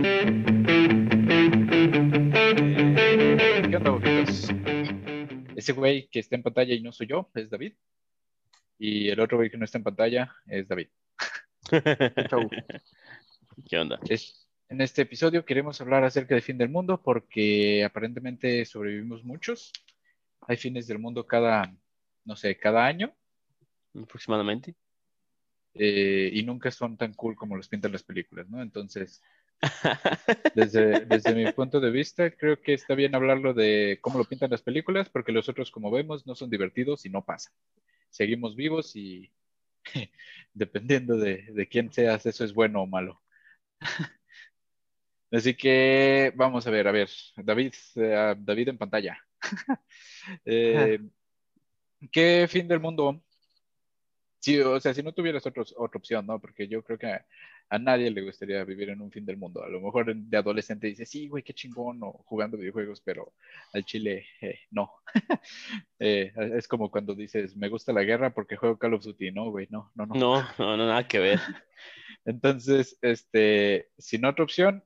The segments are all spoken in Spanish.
¿Qué onda, boquitos? Ese güey que está en pantalla y no soy yo es David. Y el otro güey que no está en pantalla es David. Chau. ¿Qué onda? Es- en este episodio queremos hablar acerca del fin del mundo porque aparentemente sobrevivimos muchos. Hay fines del mundo cada, no sé, cada año Aproximadamente. eh, y nunca son tan cool como los pintan las películas, ¿no? Entonces, desde, mi punto de vista, creo que está bien hablarlo de cómo lo pintan las películas porque los otros, como vemos, no son divertidos y no pasan. Seguimos vivos y dependiendo de, quién seas, eso es bueno o malo. Así que vamos a ver, a ver, David, eh, David en pantalla. Eh, ¿Qué fin del mundo? Sí, o sea, si no tuvieras otra opción, ¿no? Porque yo creo que a, nadie le gustaría vivir en un fin del mundo. A lo mejor de adolescente dice, sí, güey, qué chingón, o jugando videojuegos, pero al chile, eh, no. Eh, es como cuando dices, me gusta la guerra porque juego Call of Duty. No, güey, no, no, no. No, no, no, nada que ver. Entonces, este, sin otra opción,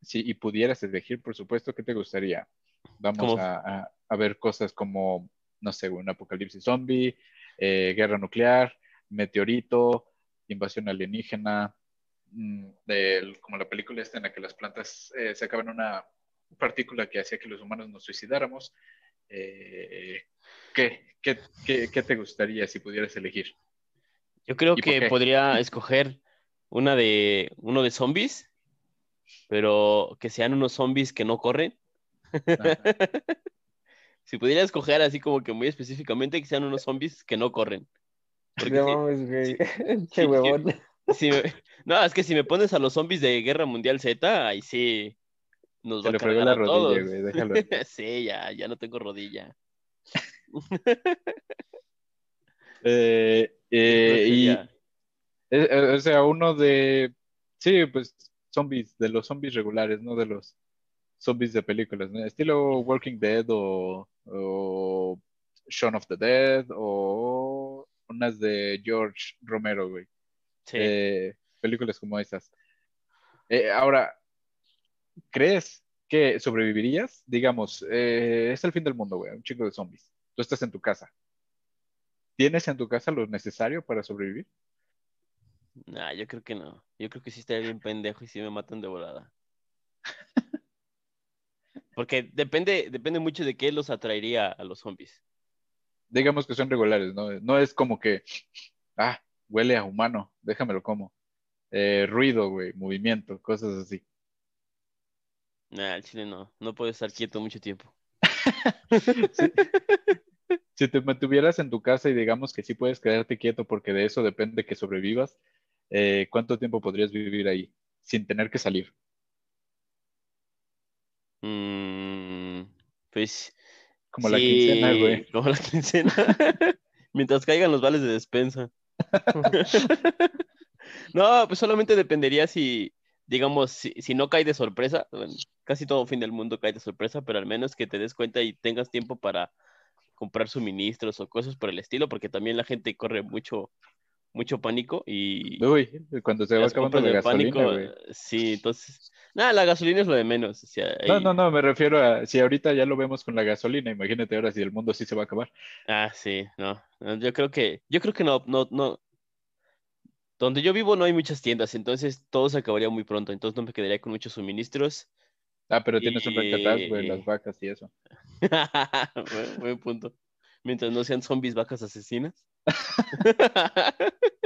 si y pudieras elegir, por supuesto, ¿qué te gustaría? Vamos ¿Cómo? a, a- a ver cosas como, no sé, un apocalipsis zombie, eh, guerra nuclear, meteorito, invasión alienígena, mm, del- como la película esta en la que las plantas eh, sacaban una partícula que hacía que los humanos nos suicidáramos. Eh, ¿qué, qué, qué, qué te gustaría si pudieras elegir? Yo creo ¿Y por que podría escoger una de uno de zombies, pero que sean unos zombies que no corren. Si pudiera escoger así como que muy específicamente que sean unos zombies que no corren. Porque No si- Qué huevón. Si me- no, es que si me pones a los zombies de Guerra Mundial Z, ahí sí nos Se va a cargar la a todos. rodilla, güey, déjalo. Sí, ya, ya no tengo rodilla. Eh, eh, y, eh, eh, o sea, uno de, sí, pues zombies, de los zombies regulares, no de los zombies de películas, ¿no? Estilo Walking Dead o, o Shaun of the Dead o unas de George Romero, güey. Sí. Películas como esas. Eh, ahora, ¿crees que sobrevivirías? Digamos, eh, es el fin del mundo, güey, un chico de zombies. Tú estás en tu casa. ¿Tienes en tu casa lo necesario para sobrevivir? Nah, yo creo que no. Yo creo que sí estaría bien pendejo y sí me matan de volada. Porque depende, depende mucho de qué los atraería a los zombies. Digamos que son regulares, ¿no? No es como que, ah, huele a humano, déjamelo como. Eh, ruido, güey, movimiento, cosas así. Nah, el chile no. No puedo estar quieto mucho tiempo. Sí. Si te mantuvieras en tu casa y digamos que sí puedes quedarte quieto porque de eso depende que sobrevivas, eh, ¿cuánto tiempo podrías vivir ahí sin tener que salir? Mm, pues Como la quincena, güey. Como la quincena. Mientras caigan los vales de despensa. No, pues solamente dependería si, digamos, si, si no cae de sorpresa, casi todo fin del mundo cae de sorpresa, pero al menos que te des cuenta y tengas tiempo para comprar suministros o cosas por el estilo, porque también la gente corre mucho, mucho pánico y Uy, cuando se va acabando la de gasolina, pánico, sí, entonces, nada, la gasolina es lo de menos, o sea, No, ahí- no, no, me refiero a si ahorita ya lo vemos con la gasolina, imagínate ahora si el mundo sí se va a acabar. Ah, sí, no. Yo creo que, yo creo que no, no, no. Donde yo vivo no hay muchas tiendas, entonces todo se acabaría muy pronto, entonces no me quedaría con muchos suministros. Ah, pero tienes un rancatas, güey, las vacas y eso. buen, buen punto. Mientras no sean zombies vacas asesinas.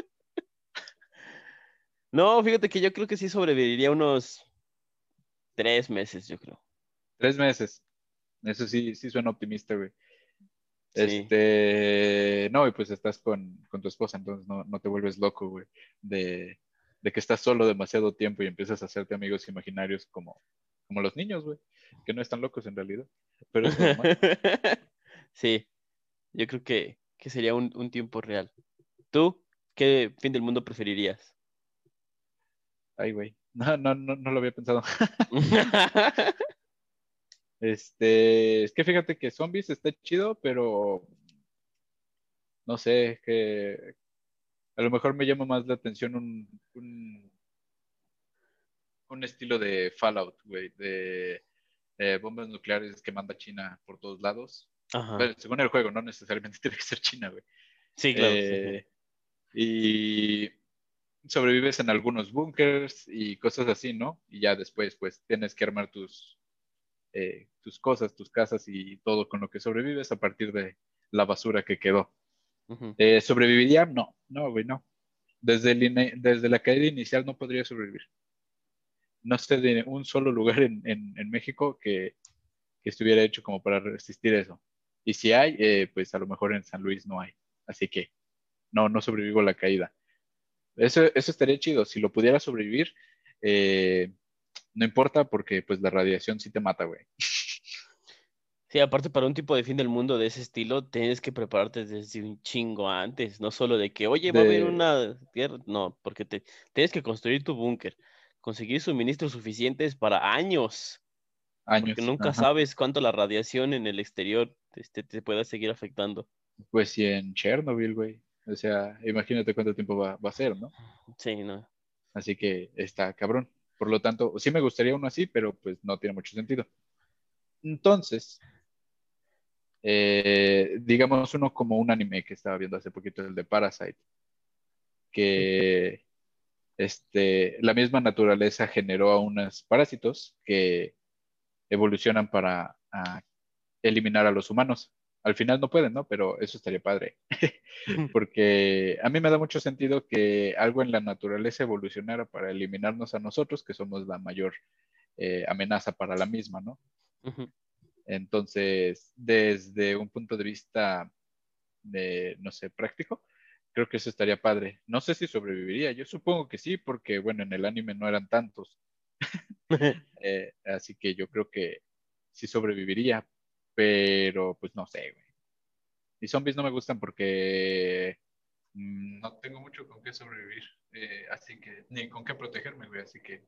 No, fíjate que yo creo que sí sobreviviría unos tres meses, yo creo. Tres meses. Eso sí, sí suena optimista, güey. Sí. Este, no, y pues estás con, con tu esposa, entonces no, no te vuelves loco, güey, de, de que estás solo demasiado tiempo y empiezas a hacerte amigos imaginarios como, como los niños, güey, que no están locos en realidad, pero es normal. Sí, yo creo que, que sería un, un tiempo real. ¿Tú qué fin del mundo preferirías? Ay, güey, no, no, no, no lo había pensado. Este, es que fíjate que zombies está chido, pero no sé, que a lo mejor me llama más la atención un, un, un estilo de Fallout, güey, de eh, bombas nucleares que manda China por todos lados. según el juego, no necesariamente tiene que ser China, güey. Sí, claro. Eh, y sobrevives en algunos búnkers y cosas así, ¿no? Y ya después, pues, tienes que armar tus, eh, tus cosas, tus casas y todo con lo que sobrevives a partir de la basura que quedó. Eh, ¿Sobreviviría? No, no, güey, no. Desde, desde la caída inicial no podría sobrevivir. No sé de un solo lugar en, México que, estuviera hecho como para resistir eso. Y si hay, eh, pues a lo mejor en San Luis no hay. Así que no, no sobrevivo a la caída. Eso, eso estaría chido. Si lo pudiera sobrevivir, eh, no importa porque pues la radiación sí te mata, güey. Sí, aparte para un tipo de fin del mundo de ese estilo, tienes que prepararte desde un chingo antes, no solo de que, oye, va a haber una guerra, no, porque te, tienes que construir tu búnker, conseguir suministros suficientes para años. Años. Porque nunca sabes cuánto la radiación en el exterior este, te pueda seguir afectando. Pues sí, en Chernobyl, güey. O sea, imagínate cuánto tiempo va, va a ser, ¿no? Sí, no. Así que está cabrón. Por lo tanto, sí me gustaría uno así, pero pues no tiene mucho sentido. Entonces, eh, digamos uno como un anime que estaba viendo hace poquito, el de Parasite, que este, la misma naturaleza generó a unos parásitos que evolucionan para eliminar a los humanos. Al final no pueden, ¿no? Pero eso estaría padre. Porque a mí me da mucho sentido que algo en la naturaleza evolucionara para eliminarnos a nosotros, que somos la mayor eh, amenaza para la misma, ¿no? Entonces, desde un punto de vista de, no sé, práctico, creo que eso estaría padre. No sé si sobreviviría, yo supongo que sí, porque bueno, en el anime no eran tantos. Eh, así que yo creo que sí sobreviviría, pero pues no sé, güey. Y zombies no me gustan porque mm, no tengo mucho con qué sobrevivir, eh, así que, ni con qué protegerme, güey, así que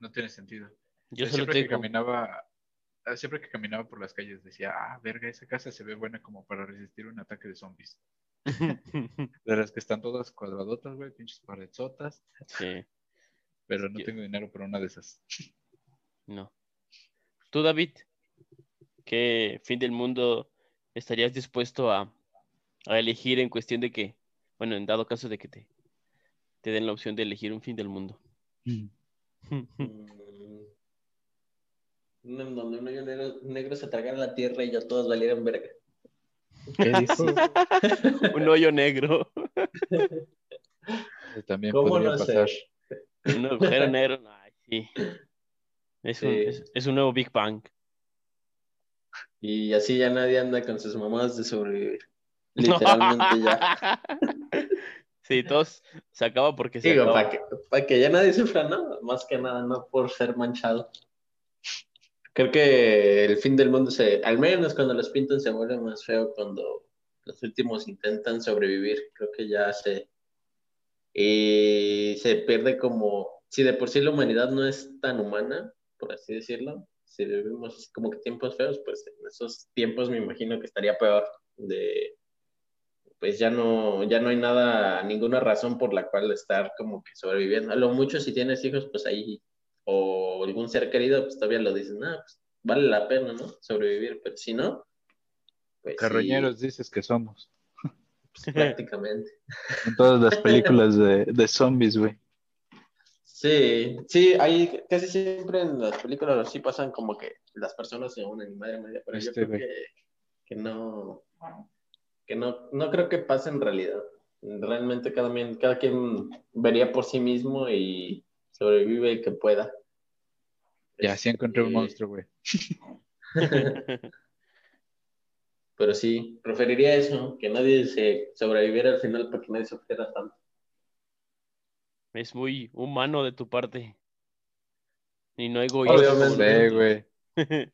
no tiene sentido. Yo siempre que caminaba, ah, siempre que caminaba por las calles decía, ah, verga, esa casa se ve buena como para resistir un ataque de zombies. de las que están todas cuadradotas, güey, pinches paredzotas. Sí. Pero no tengo dinero para una de esas. No. ¿Tú, David? ¿Qué fin del mundo estarías dispuesto a, elegir en cuestión de que, bueno, en dado caso de que te, te den la opción de elegir un fin del mundo? Mm. en donde un hoyo negro, se tragara la tierra y ya todos valieran verga. ¿Qué dices? un hoyo negro. También podría pasar. Un agujero negro, ay, sí. Es, Un, es, un nuevo Big Bang. Y así ya nadie anda con sus mamás de sobrevivir. Literalmente ya. Sí, todos se acaba porque se Digo, para que, para que ya nadie sufra, ¿no? Más que nada, no por ser manchado. Creo que el fin del mundo se, al menos cuando los pintan se vuelve más feo cuando los últimos intentan sobrevivir. Creo que ya se, y se pierde como, si de por sí la humanidad no es tan humana, por así decirlo, si vivimos como que tiempos feos, pues en esos tiempos me imagino que estaría peor de pues ya no, ya no hay nada, ninguna razón por la cual estar como que sobreviviendo. A lo mucho si tienes hijos, pues ahí, o algún ser querido, pues todavía lo dicen, ah, pues vale la pena, ¿no? Sobrevivir, pero si no, pues Carroñeros dices que somos. Pues, prácticamente. En todas las películas de, de zombies, güey. Sí, sí, hay casi siempre en las películas así pasan como que las personas se unen madre media, pero yo este, creo que, no, que no, no creo que pase en realidad. Realmente cada, cada quien vería por sí mismo y sobrevive el que pueda. Ya, sí encontré un este, monstruo, güey. pero sí, preferiría eso, que nadie se sobreviviera al final para que nadie sufriera tanto. Es muy humano de tu parte. Y no egoísta. Obviamente, güey.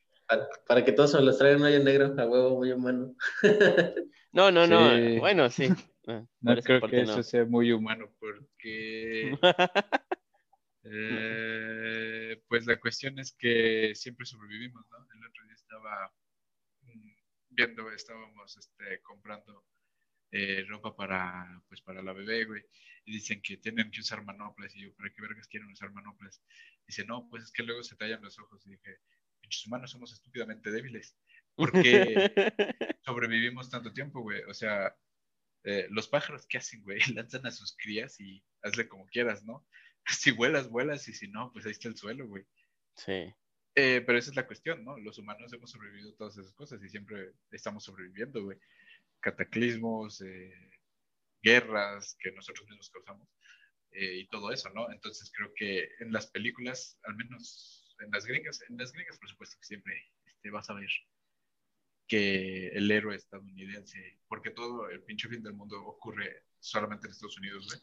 Para, que todos se los traigan hoy en negro, a huevo, muy humano. no, no, no. Bueno, sí. Ah, no creo que eso sea muy humano porque. Eh, pues la cuestión es que siempre sobrevivimos, ¿no? El otro día estaba mm, viendo, estábamos este, comprando eh, ropa para, pues, para la bebé, güey. Y dicen que tienen que usar manoplas. Y yo, ¿para qué vergas quieren usar manoplas? Dice, no, pues es que luego se tallan los ojos. Y dije, pinches humanos somos estúpidamente débiles. Porque sobrevivimos tanto tiempo, güey. O sea, eh, los pájaros, ¿qué hacen, güey? Lanzan a sus crías y hazle como quieras, ¿no? Si vuelas, vuelas, y si no, pues ahí está el suelo, güey. Sí. Eh, pero esa es la cuestión, ¿no? Los humanos hemos sobrevivido a todas esas cosas y siempre estamos sobreviviendo, güey. Cataclismos, eh, guerras que nosotros mismos causamos y todo eso, ¿no? Entonces creo que en las películas, al menos en las gringas, en las gringas, por supuesto que siempre este, vas a ver que el héroe estadounidense, porque todo el pinche fin del mundo ocurre solamente en Estados Unidos, güey.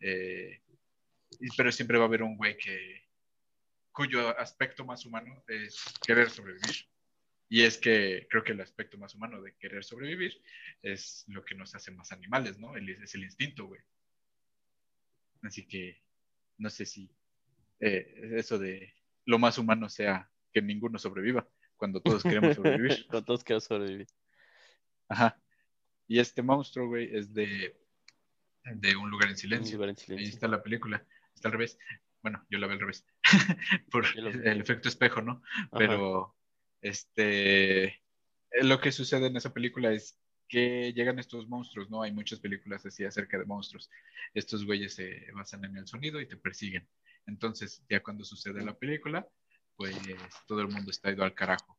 Eh, pero siempre va a haber un güey que, cuyo aspecto más humano es querer sobrevivir. Y es que creo que el aspecto más humano de querer sobrevivir es lo que nos hace más animales, ¿no? es el instinto, güey. Así que no sé si eh, eso de lo más humano sea que ninguno sobreviva cuando todos queremos sobrevivir. cuando todos queremos sobrevivir. Ajá. Y este monstruo, güey, es de, de un lugar en silencio. lugar en silencio. Ahí está la película. Está al revés. Bueno, yo la veo al revés. Por el efecto espejo, ¿no? Pero, este. Lo que sucede en esa película es que llegan estos monstruos, ¿no? Hay muchas películas así acerca de monstruos. Estos güeyes se basan en el sonido y te persiguen. Entonces, ya cuando sucede la película, pues todo el mundo está ido al carajo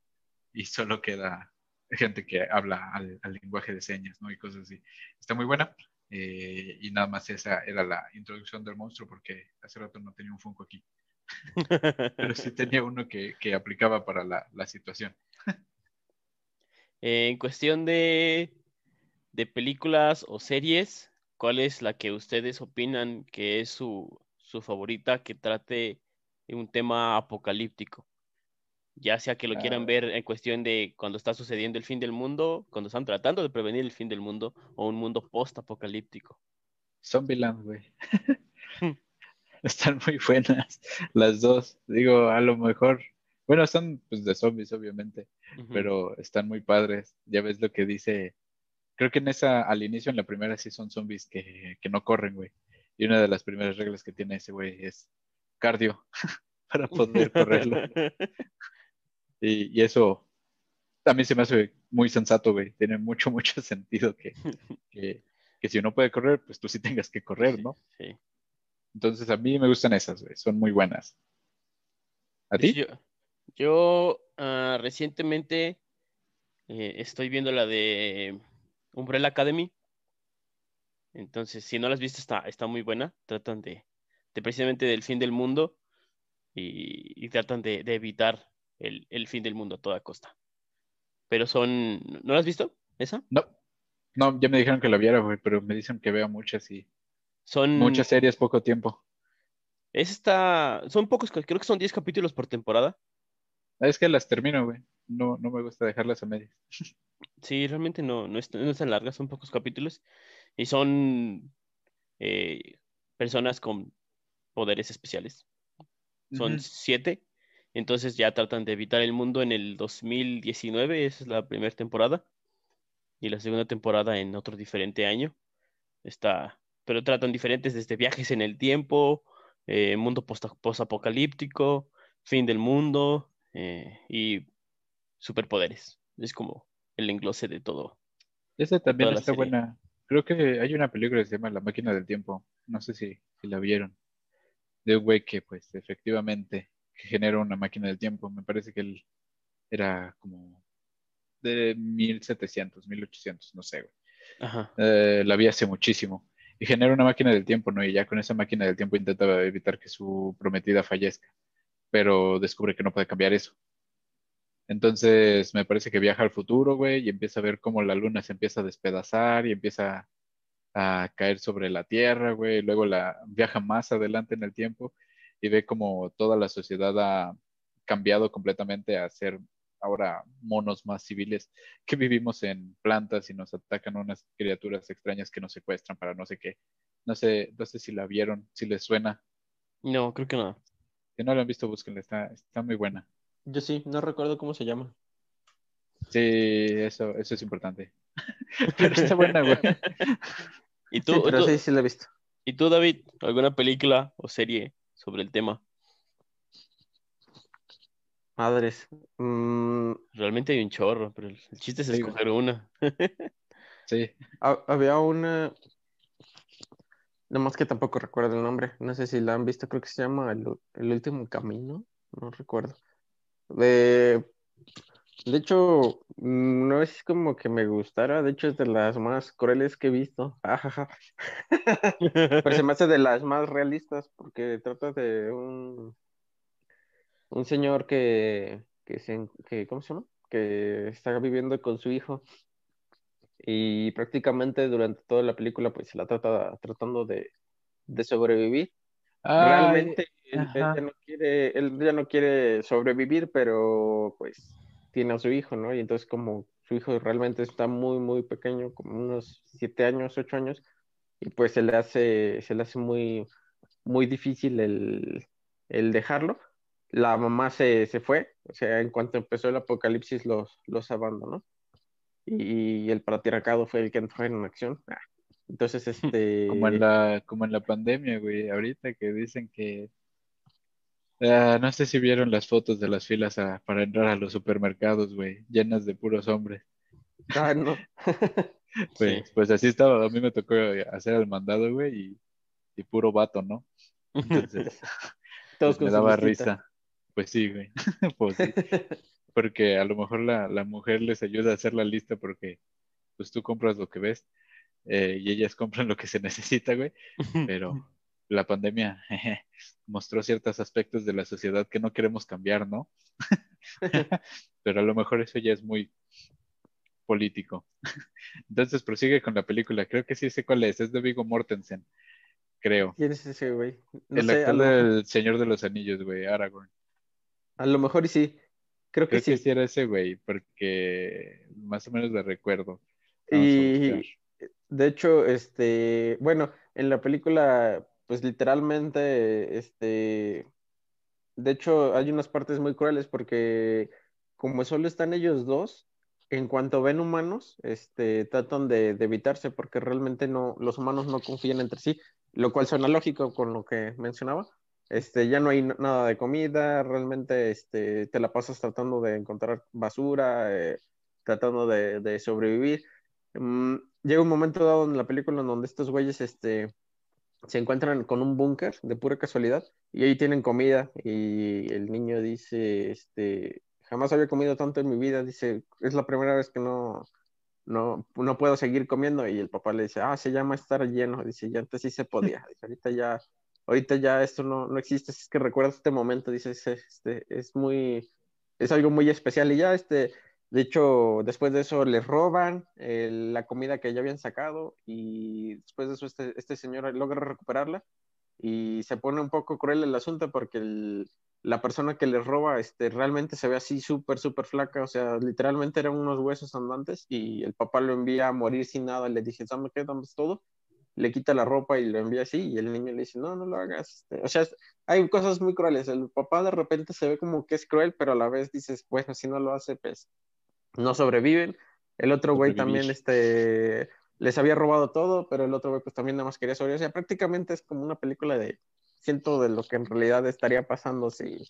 y solo queda gente que habla al, lenguaje de señas, ¿no? Y cosas así. Está muy buena. Eh, y nada más esa era la introducción del monstruo porque hace rato no tenía un Funko aquí. Pero sí tenía uno que, que aplicaba para la, la situación. en cuestión de, de películas o series, ¿cuál es la que ustedes opinan que es su, su favorita que trate un tema apocalíptico. Ya sea que lo quieran ah. ver en cuestión de cuando está sucediendo el fin del mundo, cuando están tratando de prevenir el fin del mundo, o un mundo post-apocalíptico. Zombieland, güey. están muy buenas las dos. Digo, a lo mejor, bueno, son pues de zombies, obviamente, pero están muy padres. Ya ves lo que dice. Creo que en esa, al inicio, en la primera, sí son zombies que, que no corren, güey. Y una de las primeras reglas que tiene ese güey es cardio para poder correrlo. y, eso también se me hace muy sensato, güey. Tiene mucho, mucho sentido que, que, si uno puede correr, pues tú sí tengas que correr, ¿no? Sí. Entonces a mí me gustan esas, güey. Son muy buenas. ¿A ti? Yo, ah, recientemente eh, estoy viendo la de Umbrella Academy. Entonces, si no la has visto, está, está muy buena. Tratan de, precisamente del fin del mundo y, tratan de, evitar el, fin del mundo a toda costa. Pero son, ¿no lo has visto? ¿Esa? No, no, ya me dijeron que la viera, güey, pero me dicen que veo muchas y son muchas series, poco tiempo. Es esta, son pocos, creo que son 10 capítulos por temporada. Es que las termino, güey. No, no me gusta dejarlas a medias. Sí, realmente no, no, es, tan largas, son pocos capítulos. Y son eh, personas con poderes especiales. Son siete. Entonces ya tratan de evitar el mundo en el 2019, esa es la primera temporada. Y la segunda temporada en otro diferente año. Está, pero tratan diferentes desde viajes en el tiempo, eh, mundo post-apocalíptico, fin del mundo eh, y superpoderes. Es como el englose de todo. Esa también está buena. Creo que hay una película que se llama La máquina del tiempo. No sé si, si la vieron de un güey que pues efectivamente genera una máquina del tiempo. Me parece que él era como de 1700, 1800, no sé, güey. Eh, la vi hace muchísimo. Y genera una máquina del tiempo, ¿no? Y ya con esa máquina del tiempo intenta evitar que su prometida fallezca. Pero descubre que no puede cambiar eso. Entonces me parece que viaja al futuro, güey, y empieza a ver cómo la luna se empieza a despedazar y empieza a caer sobre la Tierra, güey, luego la viaja más adelante en el tiempo y ve como toda la sociedad ha cambiado completamente a ser ahora monos más civiles que vivimos en plantas y nos atacan unas criaturas extrañas que nos secuestran para no sé qué. No sé, no sé si la vieron, si les suena. No, creo que no. Si no la han visto, búsquenla, está, está muy buena. Yo sí, no recuerdo cómo se llama. Sí, eso, eso es importante. Pero está buena, güey. ¿Y Sí, tú, pero tú- sí, sí la he visto. ¿Y tú, David, alguna película o serie sobre el tema? Madres. Mm, Realmente hay un chorro, pero el chiste es Sí, escoger una. Sí. ha- había una. Nomás que tampoco recuerdo el nombre. No sé si la han visto, creo que se llama El, El último camino. No recuerdo. De, de hecho, mm, no es como que me gustara. De hecho, es de las más crueles que he visto. Ajaja. Pero se me hace de las más realistas porque trata de un, un señor que, que, se, que, ¿cómo se llama? Que está viviendo con su hijo y prácticamente durante toda la película pues se la trata tratando de, de sobrevivir. Ay, Realmente él, ya no quiere, él ya no quiere sobrevivir, pero pues tiene a su hijo, ¿no? Y entonces como su hijo realmente está muy, muy pequeño, como unos siete años, ocho años, y pues se le hace, se le hace muy, muy difícil el, el dejarlo. La mamá se, se fue, o sea, en cuanto empezó el apocalipsis los, los abandonó. Y, el patriarcado fue el que entró en acción. Ah, Entonces, este... Como en la, como en la pandemia, güey, ahorita que dicen que Ah, no sé si vieron las fotos de las filas a- para entrar a los supermercados, güey, llenas de puros hombres. Ah, no. Pues, Sí. pues así estaba, a mí me tocó hacer el mandado, güey, y, y puro vato, ¿no? Entonces, Todos pues me daba risa. Pues sí, güey. Pues sí. Porque a lo mejor la, la mujer les ayuda a hacer la lista porque pues tú compras lo que ves eh, y ellas compran lo que se necesita, güey. Pero la pandemia jeje, mostró ciertos aspectos de la sociedad que no queremos cambiar, ¿no? Pero a lo mejor eso ya es muy político. Entonces prosigue con la película. Creo que sí sé cuál es. Es de Viggo Mortensen, creo. ¿Quién es ese güey? No El sé, actor del Señor de los Anillos, güey, Aragorn. A lo mejor y sí. Creo que Creo que sí. sí era ese güey, porque más o menos le recuerdo. Vamos Y de hecho, este, bueno, en la película, pues literalmente, este, de hecho, hay unas partes muy crueles porque como solo están ellos dos, en cuanto ven humanos, este, tratan de, de evitarse porque realmente no, los humanos no confían entre sí, lo cual suena lógico con lo que mencionaba. Este, ya no hay nada de comida, realmente este, te la pasas tratando de encontrar basura, eh, tratando de, de sobrevivir. Mm, llega un momento dado en la película en donde estos güeyes este, se encuentran con un búnker de pura casualidad y ahí tienen comida y el niño dice, este, jamás había comido tanto en mi vida, dice, es la primera vez que no, no, no puedo seguir comiendo y el papá le dice, ah, se llama estar lleno, dice, ya antes sí se podía, dice, ahorita ya, ahorita ya esto no, no existe, es que recuerda este momento, dice, es, este, es muy, es algo muy especial y ya, este, de hecho, después de eso les roban eh, la comida que ya habían sacado y después de eso este, este señor logra recuperarla y se pone un poco cruel el asunto porque el- la persona que les roba este, realmente se ve así súper, súper flaca, o sea, literalmente eran unos huesos andantes y el papá lo envía a morir sin nada, le dije, dame qué, dame todo, le quita la ropa y lo envía así y el niño le dice, no, no lo hagas, este, o sea, hay cosas muy crueles, el papá de repente se ve como que es cruel, pero a la vez dices, bueno, si no lo hace, pues no sobreviven. El otro güey también este, les había robado todo, pero el otro güey pues también nada más quería sobrevivir. O sea, prácticamente es como una película de siento de lo que en realidad estaría pasando si,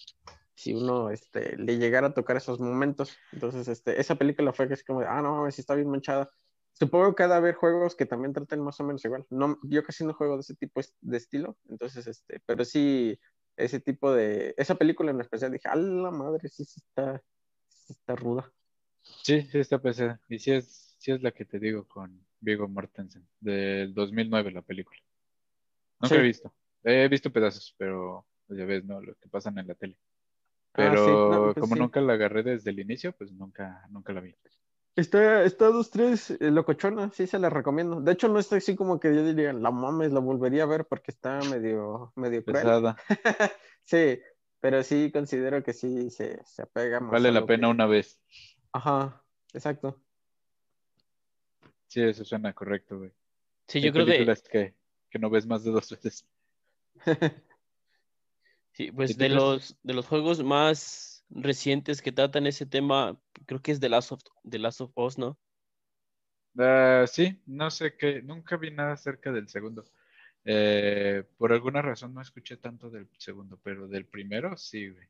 si uno este, le llegara a tocar esos momentos. Entonces, este, esa película fue que es como, ah, no mames, está bien manchada. Supongo que ha de haber juegos que también traten más o menos igual. No, yo casi no juego de ese tipo de estilo, entonces, este, pero sí, ese tipo de, esa película en especial, dije, a la madre, sí, sí está, sí está ruda. Sí, sí está pesada. Y sí es, sí es la que te digo con Viggo Mortensen, del 2009 la película. Nunca Sí. he visto. He visto pedazos, pero ya ves, ¿no? Lo que pasan en la tele. Ah, sí, Pero no, pues como sí. nunca la agarré desde el inicio, pues nunca, nunca la vi. Está, está dos, tres, eh, locochona, sí se la recomiendo. De hecho, no está así como que yo diría, la mames, la volvería a ver porque está medio, medio cruel. Pesada. Sí, pero sí considero que sí se, se apega más Vale la pena que- una vez. Ajá, exacto. Sí, eso suena correcto, güey. Sí, Hay yo creo que, películas que, que no ves más de dos veces. sí, pues ¿Y tú de los, de los juegos más recientes que tratan ese tema, creo que es The Last of, The Last of Us, ¿no? Ah, sí, no sé qué, nunca vi nada acerca del segundo. Eh, por alguna razón no escuché tanto del segundo, pero del primero sí, güey.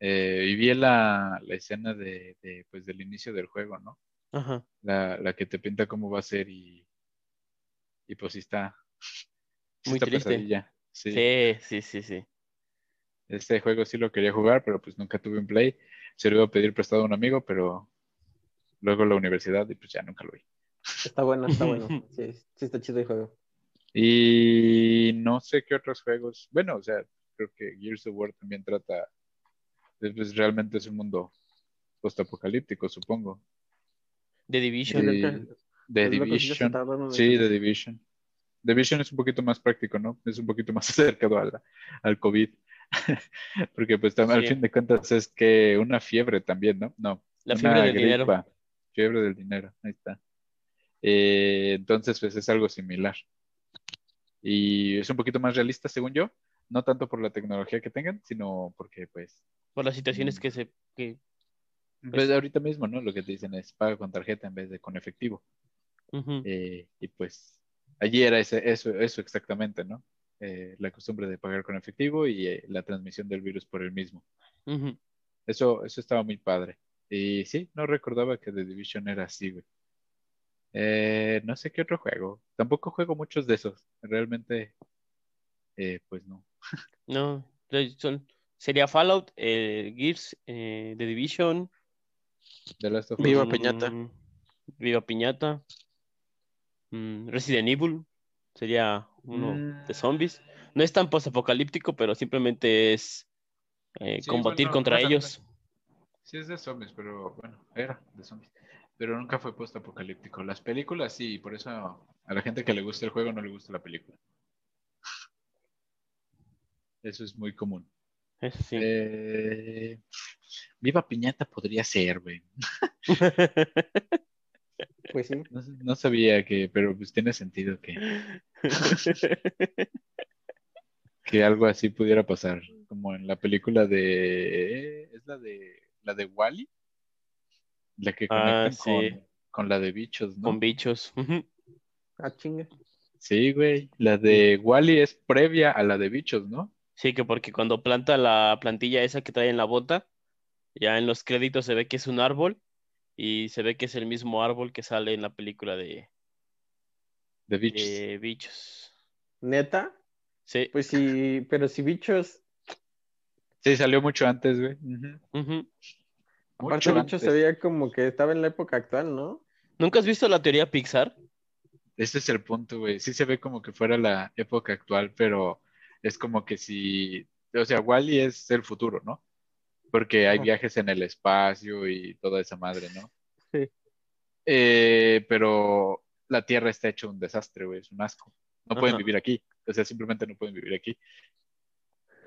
Eh, y vi la, la escena de, de, pues, del inicio del juego, ¿no? Ajá. La, la que te pinta cómo va a ser y, y pues sí está, sí Muy está triste. Sí, sí, sí, sí. Este juego sí lo quería jugar, pero pues nunca tuve un play. Se lo iba a pedir prestado a un amigo, pero luego la universidad y pues ya nunca lo vi. Está bueno, está bueno. Sí, sí está chido el juego. Y no sé qué otros juegos. Bueno, o sea, creo que Gears of War también trata. Pues realmente es un mundo postapocalíptico, supongo. The Division. Sí. The Division. Sí. The Division. The Division es un poquito más práctico, ¿no? Es un poquito más acercado a la- al COVID. Porque pues tam- al Sí. fin de cuentas es que una fiebre también, ¿no? No. La una fiebre del dinero. gripa. Fiebre del dinero, ahí está. Eh, entonces, pues es algo similar. Y es un poquito más realista, según yo. No tanto por la tecnología que tengan, sino porque, pues, Por las situaciones Mm. que se. Que... pues ahorita mismo, ¿no? Lo que te dicen es paga con tarjeta en vez de con efectivo. Ujú. Eh, y pues allí era ese, eso, eso exactamente, ¿no? Eh, la costumbre de pagar con efectivo y eh, la transmisión del virus por el mismo. Eso, eso estaba muy padre. Y sí, no recordaba que The Division era así, güey. Eh, no sé qué otro juego. Tampoco juego muchos de esos. Realmente, eh, pues no. No, son- sería Fallout, eh, Gears, eh, The Division. The Last of Us. Viva mm, Piñata. Viva Piñata. mm, Resident Evil. Sería uno Mm. de zombies. No es tan postapocalíptico, pero simplemente es eh, Sí, combatir bueno, contra ellos. Sí, es de zombies, pero bueno, era de zombies. Pero nunca fue post-apocalíptico. Las películas sí, por eso a la gente que le gusta el juego no le gusta la película. Eso es muy común. Sí. Eh, Viva Piñata podría ser, güey. Pues sí. No, no sabía que, pero pues tiene sentido que, que algo así pudiera pasar. Como en la película de. ¿Es la de la de Wally? La que Ah, conectan sí. con, con la de bichos, ¿no? Con bichos. Ah, chinga. Sí, güey. La de Wally es previa a la de bichos, ¿no? Sí, que porque cuando planta la plantilla esa que trae en la bota, ya en los créditos se ve que es un árbol y se ve que es el mismo árbol que sale en la película de, De bichos. de bichos. ¿Neta? Sí. Pues sí, pero si bichos. Sí, salió mucho antes, güey. Ujú. Aparte, Mucho bichos antes. se veía como que estaba en la época actual, ¿no? ¿Nunca has visto la teoría Pixar? Ese es el punto, güey. Sí se ve como que fuera la época actual, pero es como que si, o sea, Wally es el futuro, ¿no? Porque hay Ajá. viajes en el espacio y toda esa madre, ¿no? Sí. Eh, pero la Tierra está hecho un desastre, güey, es un asco. No pueden vivir aquí, o sea, simplemente no pueden vivir aquí.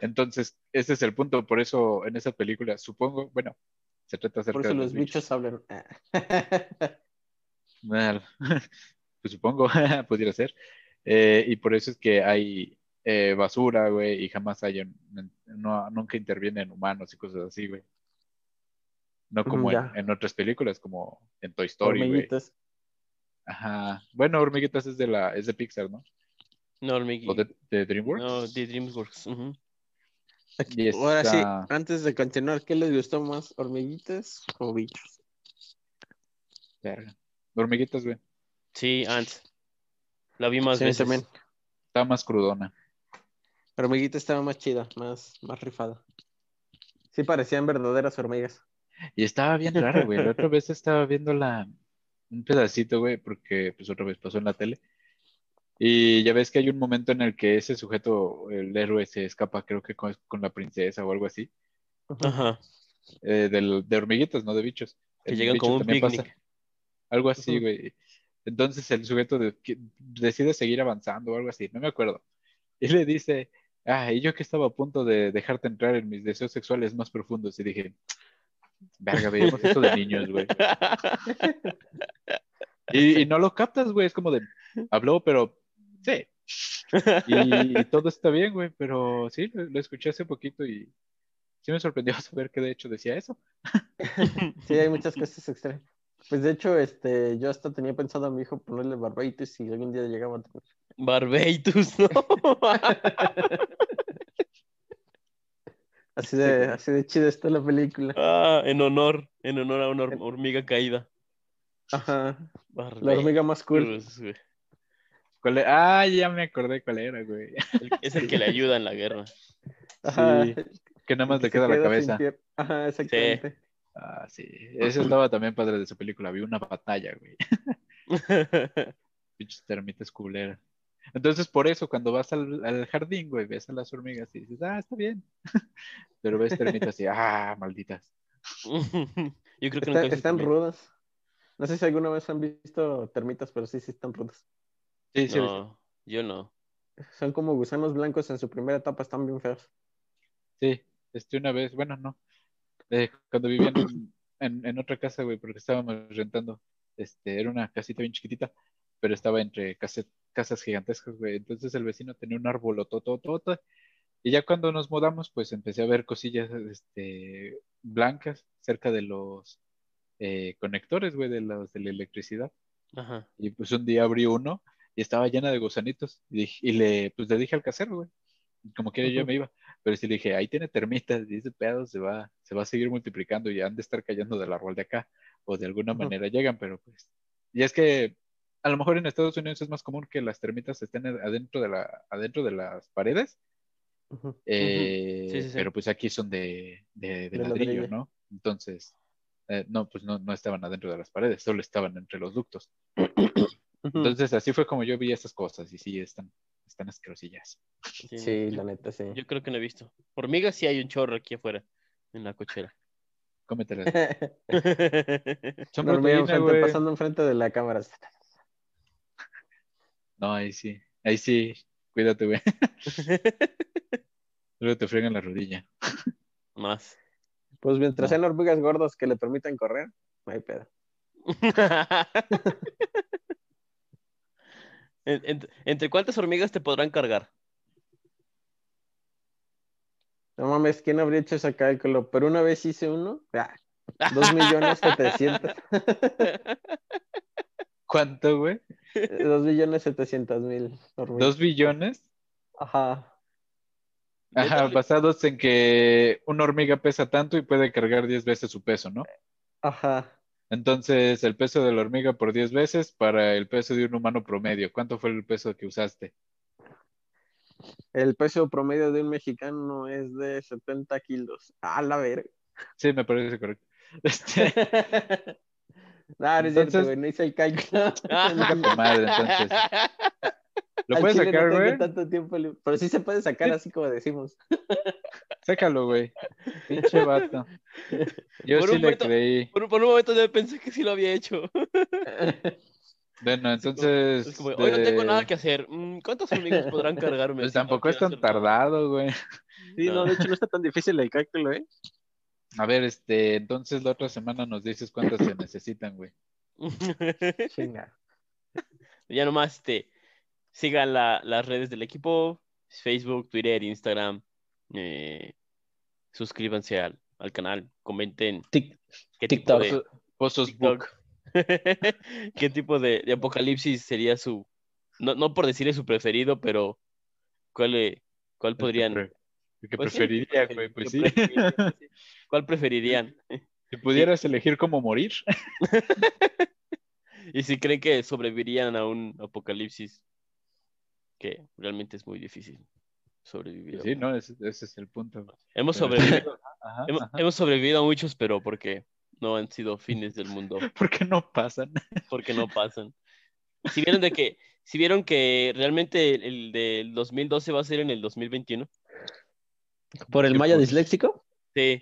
Entonces, ese es el punto, por eso en esa película, supongo, bueno, se trata acerca Por eso de los bichos hablan. Well, pues supongo, pudiera ser. Eh, y por eso es que hay eh, basura, güey, y jamás hay, en- en- no, nunca intervienen humanos y cosas así, güey. No como en, Ya. en otras películas, como en Toy Story, güey. Hormiguitas. Ajá. Bueno, Hormiguitas es de la, es de Pixar, ¿no? No, Hormigui. O de, de DreamWorks. No, de DreamWorks. ujú. Y Ahora sí, antes de continuar, ¿qué les gustó más? ¿Hormiguitas o bichos? Verga. Hormiguitas, güey. Sí, Ants. La vi más Sí, veces. también. Está más crudona. Hormiguita estaba más chida, más, más rifada. Sí parecían verdaderas hormigas. Y estaba bien raro, güey. La otra vez estaba viendo la, un pedacito, güey, porque pues otra vez pasó en la tele. Y ya ves que hay un momento en el que ese sujeto, el héroe, se escapa, creo que con, con la princesa o algo así, Ajá. eh, del- de hormiguitas, no de bichos. Que llegan como un pasa picnic. Algo así, güey. Entonces el sujeto de- decide seguir avanzando o algo así, no me acuerdo. Y le dice, ah, y yo que estaba a punto de dejarte entrar en mis deseos sexuales más profundos. Y dije, verga, veíamos esto de niños, güey. Y, y no lo captas, güey, es como de, habló, pero sí. Y, y todo está bien, güey, pero sí, lo, lo escuché hace poquito y sí me sorprendió saber que de hecho decía eso. Sí, hay muchas cosas extrañas. Pues de hecho, este, yo hasta tenía pensado a mi hijo ponerle Barbeitus si algún día llegaba a tener. Barbeitus, ¿no? Así de, así de chida está la película. ah, en honor, en honor a una hor- hormiga caída. Ajá. La hormiga más cool. güey. ¿Cuál e- Ah, ya me acordé cuál era, güey. El- Es el que le ayuda en la guerra. Ajá. Sí, Que nada más Que le queda la cabeza. pier- Ajá, exactamente. Ah, sí. Ese estaba también padre de su película. Vi una batalla, güey. Pinches termitas culeras. Entonces, por eso, cuando vas al, al jardín, güey, ves a las hormigas y dices, ah, está bien. Pero ves termitas y, ah, malditas. Yo creo que Está- nunca he visto están rudas. No sé si alguna vez han visto termitas, pero sí, sí están rudas. Sí, sí. No, yo no. Son como gusanos blancos en su primera etapa, están bien feos. Sí, este, una vez, bueno, no. Eh, cuando vivía en, en, en otra casa, güey, porque estábamos rentando, este, era una casita bien chiquitita, pero estaba entre case- casas gigantescas, güey. Entonces el vecino tenía un árbol todo, y ya cuando nos mudamos, pues empecé a ver cosillas, este, blancas cerca de los eh, conectores, güey, de los de la electricidad. Ajá. Y pues un día abrí uno y estaba llena de gusanitos. Y, dije- y le, pues le dije al casero, güey. Como quiera yo me iba. Pero sí le dije, ahí tiene termitas y ese pedo se va, se va a seguir multiplicando y han de estar cayendo del árbol de acá. O de alguna manera llegan, pero pues. Y es que a lo mejor en Estados Unidos es más común que las termitas estén adentro de la, adentro de las paredes. Ujú. eh, Sí, sí, sí. Pero pues aquí son de, de, de De ladrillo, ladrillo. ¿no? Entonces, eh, no, pues no, no estaban adentro de las paredes, solo estaban entre los ductos. Ujú. Entonces, así fue como yo vi esas cosas y sí, están, están asquerosillas. Sí, la neta, sí. yo creo que no he visto. Hormigas sí hay un chorro aquí afuera, en la cochera. Cómetelas. Son proteína, pasando enfrente de la cámara. No, ahí sí. Ahí sí. Cuídate, güey. Luego te fregan la rodilla. Más. Pues mientras No. sean hormigas gordas que le permitan correr, no hay pedo. En- en- ¿Entre cuántas hormigas te podrán cargar? No mames, ¿quién habría hecho ese cálculo? Pero una vez hice uno, ah, dos millones setecientos, ¿Cuánto, güey? Dos millones setecientos mil hormigas. ¿Dos billones? Ajá. Ajá, basados en que una hormiga pesa tanto y puede cargar 10 veces su peso, ¿no? Ajá. Entonces, el peso de la hormiga por 10 veces para el peso de un humano promedio. ¿Cuánto fue el peso que usaste? El peso promedio de un mexicano es de 70 kilos. A la verga. Sí, me parece correcto. Este, No, no es Entonces- cierto, güey, no hice el cálculo. tu madre, entonces. ¿Lo puedes chile no sacar, tengo güey? tanto tiempo libre. Pero sí se puede sacar así como decimos. Sácalo, güey. Pinche vato. Yo Por sí le momento- creí. Por, por un momento yo pensé que sí lo había hecho. Bueno, como- entonces. Es como, hoy no tengo nada que hacer. Mm, ¿Cuántas hormigas podrán cargarme? Pues si no tampoco es tan tardado, güey. Sí, no, de hecho no está tan difícil el cálculo, ¿eh? A ver, este, entonces la otra semana nos dices cuántas se necesitan, güey. Chinga. ya nomás este, sigan la- las redes del equipo, Facebook, Twitter, Instagram. eh, suscríbanse al, al canal, comenten Tic- qué tipo TikTok. de, Pozos TikTok. Qué tipo de, de apocalipsis sería su, no, no por decirle su preferido, pero cuál, le- cuál podrían... que pues preferiría, güey, pues sí. ¿Cuál preferirían? Si pudieras elegir cómo morir, Y si creen que sobrevivirían a un apocalipsis, que realmente es muy difícil sobrevivir. sí. ¿no? Ese, ese es el punto. Hemos sobrevivido, Ajá, hemos, ajá. hemos sobrevivido a muchos, pero porque no han sido fines del mundo, ¿Por qué no pasan? porque no pasan. Si vieron de que, si vieron que realmente el del 2012 va a ser en el 2021. ¿Por el maya pues. disléxico? Sí.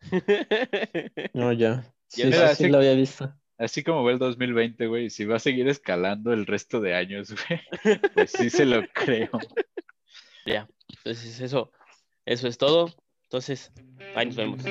No, ya. Sí, así- lo había visto. Así como va el 2020, güey, si va a seguir escalando el resto de años, güey, pues sí se lo creo. Ya, entonces eso, eso es todo. Entonces, ahí nos vemos.